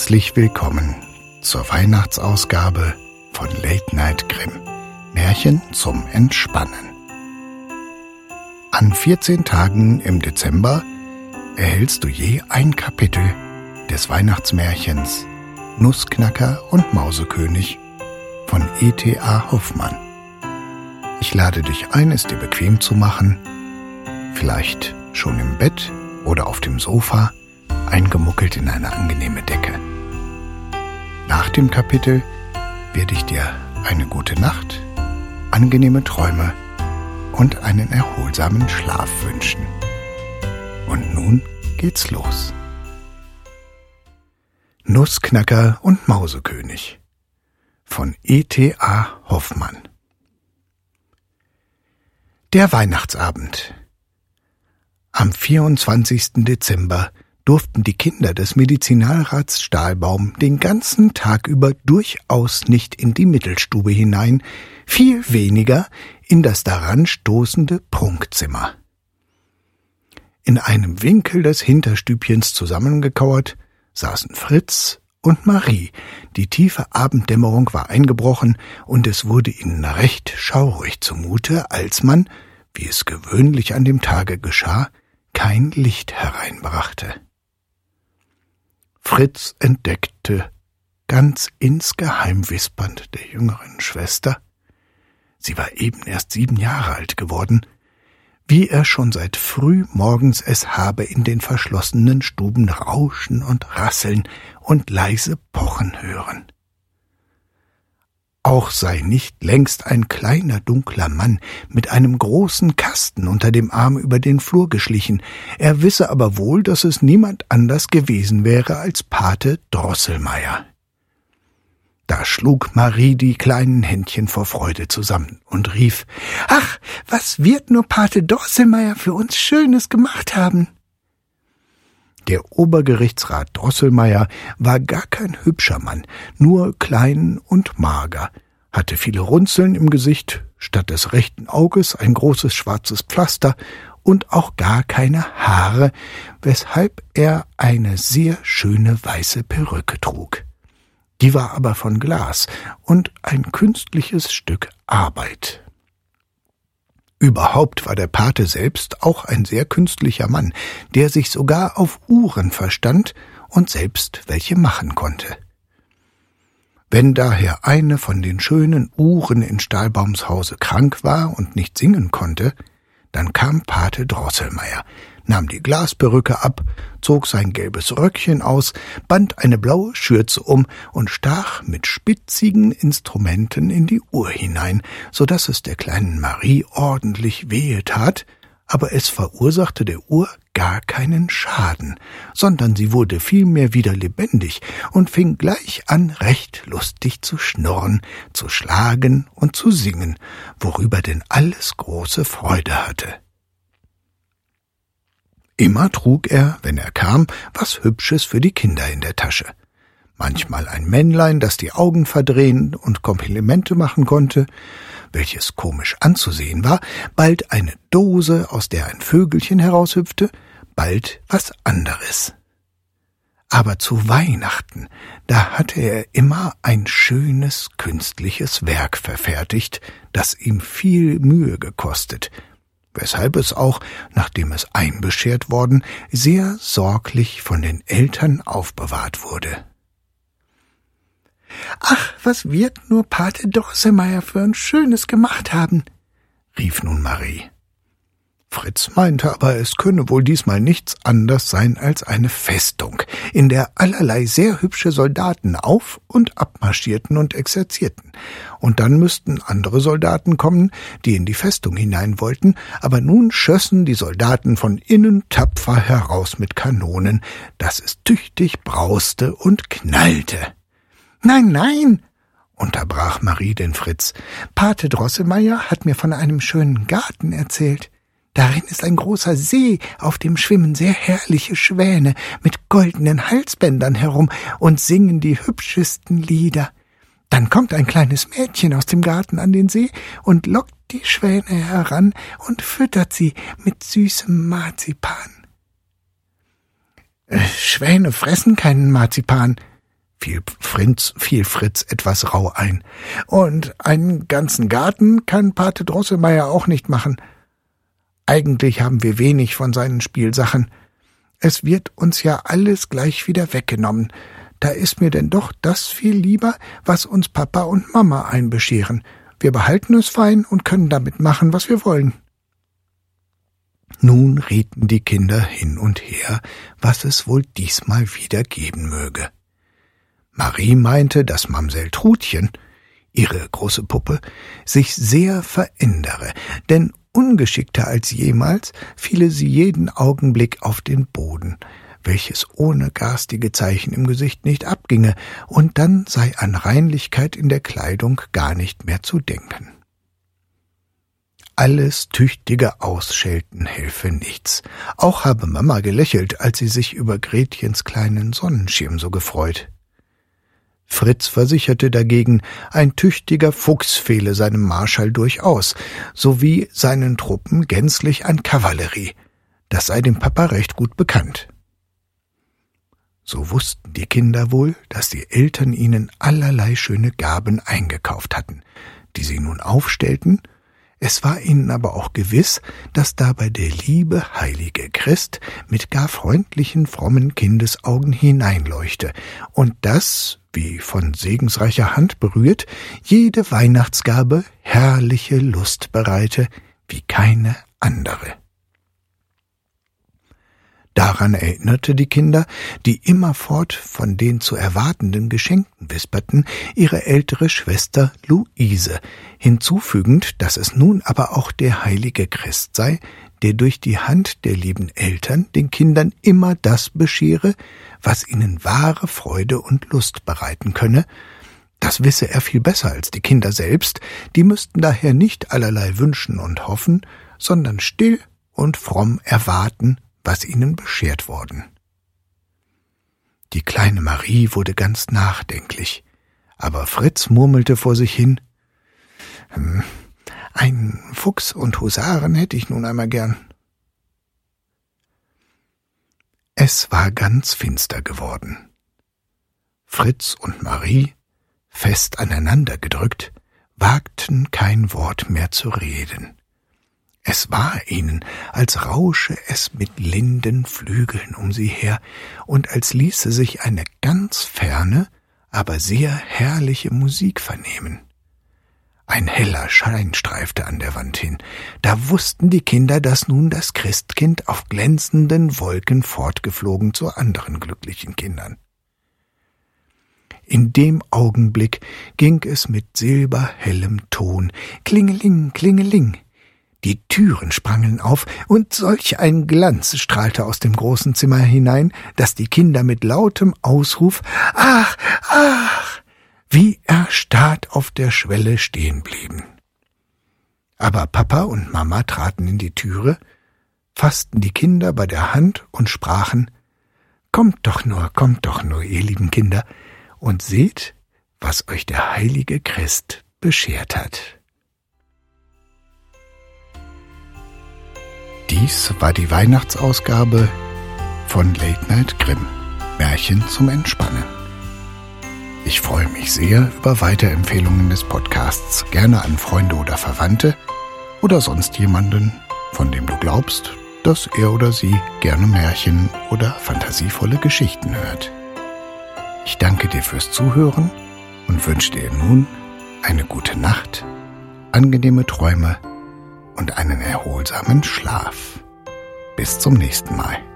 Herzlich willkommen zur Weihnachtsausgabe von Late Night Grimm. Märchen zum Entspannen. An 14 Tagen im Dezember erhältst du je ein Kapitel des Weihnachtsmärchens Nussknacker und Mausekönig von E.T.A. Hoffmann. Ich lade dich ein, es dir bequem zu machen, vielleicht schon im Bett oder auf dem Sofa eingemuckelt in eine angenehme Decke. Nach dem Kapitel werde ich dir eine gute Nacht, angenehme Träume und einen erholsamen Schlaf wünschen. Und nun geht's los. Nussknacker und Mausekönig von E.T.A. Hoffmann Der Weihnachtsabend Am 24. Dezember durften die Kinder des Medizinalrats Stahlbaum den ganzen Tag über durchaus nicht in die Mittelstube hinein, viel weniger in das daran stoßende Prunkzimmer. In einem Winkel des Hinterstübchens zusammengekauert saßen Fritz und Marie. Die tiefe Abenddämmerung war eingebrochen, und es wurde ihnen recht schaurig zumute, als man, wie es gewöhnlich an dem Tage geschah, kein Licht hereinbrachte. Fritz entdeckte, ganz insgeheim wispernd der jüngeren Schwester, sie war eben erst sieben Jahre alt geworden, wie er schon seit früh morgens es habe in den verschlossenen Stuben rauschen und rasseln und leise pochen hören auch sei nicht längst ein kleiner dunkler Mann mit einem großen Kasten unter dem Arm über den Flur geschlichen, er wisse aber wohl, dass es niemand anders gewesen wäre als Pate Drosselmeier. Da schlug Marie die kleinen Händchen vor Freude zusammen und rief Ach, was wird nur Pate Drosselmeier für uns Schönes gemacht haben? Der Obergerichtsrat Drosselmeier war gar kein hübscher Mann, nur klein und mager, hatte viele Runzeln im Gesicht, statt des rechten Auges ein großes schwarzes Pflaster und auch gar keine Haare, weshalb er eine sehr schöne weiße Perücke trug. Die war aber von Glas und ein künstliches Stück Arbeit. Überhaupt war der Pate selbst auch ein sehr künstlicher Mann, der sich sogar auf Uhren verstand und selbst welche machen konnte. Wenn daher eine von den schönen Uhren in Stahlbaums Hause krank war und nicht singen konnte, dann kam Pate Drosselmeier, nahm die Glasperücke ab, zog sein gelbes Röckchen aus, band eine blaue Schürze um und stach mit spitzigen Instrumenten in die Uhr hinein, so dass es der kleinen Marie ordentlich wehe tat, aber es verursachte der Uhr gar keinen Schaden, sondern sie wurde vielmehr wieder lebendig und fing gleich an, recht lustig zu schnurren, zu schlagen und zu singen, worüber denn alles große Freude hatte. Immer trug er, wenn er kam, was Hübsches für die Kinder in der Tasche. Manchmal ein Männlein, das die Augen verdrehen und Komplimente machen konnte, welches komisch anzusehen war, bald eine Dose, aus der ein Vögelchen heraushüpfte, bald was anderes. Aber zu Weihnachten, da hatte er immer ein schönes künstliches Werk verfertigt, das ihm viel Mühe gekostet, weshalb es auch, nachdem es einbeschert worden, sehr sorglich von den Eltern aufbewahrt wurde. Ach, was wird nur Pate Drosselmeier für ein Schönes gemacht haben, rief nun Marie. Fritz meinte aber, es könne wohl diesmal nichts anders sein als eine Festung, in der allerlei sehr hübsche Soldaten auf und abmarschierten und exerzierten, und dann müssten andere Soldaten kommen, die in die Festung hinein wollten, aber nun schössen die Soldaten von innen tapfer heraus mit Kanonen, dass es tüchtig brauste und knallte. Nein, nein, unterbrach Marie den Fritz. Pate Drosselmeier hat mir von einem schönen Garten erzählt. Darin ist ein großer See, auf dem schwimmen sehr herrliche Schwäne mit goldenen Halsbändern herum und singen die hübschesten Lieder. Dann kommt ein kleines Mädchen aus dem Garten an den See und lockt die Schwäne heran und füttert sie mit süßem Marzipan. Äh, Schwäne fressen keinen Marzipan, fiel Fritz, fiel Fritz etwas rau ein. Und einen ganzen Garten kann Pate Drosselmeier auch nicht machen. Eigentlich haben wir wenig von seinen Spielsachen. Es wird uns ja alles gleich wieder weggenommen. Da ist mir denn doch das viel lieber, was uns Papa und Mama einbescheren. Wir behalten es fein und können damit machen, was wir wollen. Nun rieten die Kinder hin und her, was es wohl diesmal wieder geben möge. Marie meinte, dass Mamsell Trutchen, ihre große Puppe, sich sehr verändere, denn ungeschickter als jemals fiele sie jeden Augenblick auf den Boden, welches ohne garstige Zeichen im Gesicht nicht abginge, und dann sei an Reinlichkeit in der Kleidung gar nicht mehr zu denken. Alles tüchtige Ausschelten helfe nichts. Auch habe Mama gelächelt, als sie sich über Gretchens kleinen Sonnenschirm so gefreut. Fritz versicherte dagegen, ein tüchtiger Fuchs fehle seinem Marschall durchaus, sowie seinen Truppen gänzlich an Kavallerie. Das sei dem Papa recht gut bekannt. So wussten die Kinder wohl, dass die Eltern ihnen allerlei schöne Gaben eingekauft hatten, die sie nun aufstellten es war ihnen aber auch gewiss, dass dabei der liebe heilige Christ mit gar freundlichen, frommen Kindesaugen hineinleuchte und dass, wie von segensreicher Hand berührt, jede Weihnachtsgabe herrliche Lust bereite wie keine andere. Daran erinnerte die Kinder, die immerfort von den zu erwartenden Geschenken wisperten, ihre ältere Schwester Luise, hinzufügend, dass es nun aber auch der heilige Christ sei, der durch die Hand der lieben Eltern den Kindern immer das beschere, was ihnen wahre Freude und Lust bereiten könne, das wisse er viel besser als die Kinder selbst, die müssten daher nicht allerlei wünschen und hoffen, sondern still und fromm erwarten was ihnen beschert worden. Die kleine Marie wurde ganz nachdenklich, aber Fritz murmelte vor sich hin hm, Ein Fuchs und Husaren hätte ich nun einmal gern. Es war ganz finster geworden. Fritz und Marie, fest aneinander gedrückt, wagten kein Wort mehr zu reden. Es war ihnen, als rausche es mit linden Flügeln um sie her und als ließe sich eine ganz ferne, aber sehr herrliche Musik vernehmen. Ein heller Schein streifte an der Wand hin. Da wussten die Kinder, dass nun das Christkind auf glänzenden Wolken fortgeflogen zu anderen glücklichen Kindern. In dem Augenblick ging es mit silberhellem Ton Klingeling, Klingeling die Türen sprangen auf, und solch ein Glanz strahlte aus dem großen Zimmer hinein, dass die Kinder mit lautem Ausruf Ach, ach, wie erstarrt auf der Schwelle stehen blieben. Aber Papa und Mama traten in die Türe, fassten die Kinder bei der Hand und sprachen Kommt doch nur, kommt doch nur, ihr lieben Kinder, und seht, was euch der heilige Christ beschert hat. Dies war die Weihnachtsausgabe von Late Night Grimm. Märchen zum Entspannen. Ich freue mich sehr über Weiterempfehlungen des Podcasts, gerne an Freunde oder Verwandte oder sonst jemanden, von dem du glaubst, dass er oder sie gerne Märchen oder fantasievolle Geschichten hört. Ich danke dir fürs Zuhören und wünsche dir nun eine gute Nacht, angenehme Träume und einen erholsamen Schlaf. Bis zum nächsten Mal.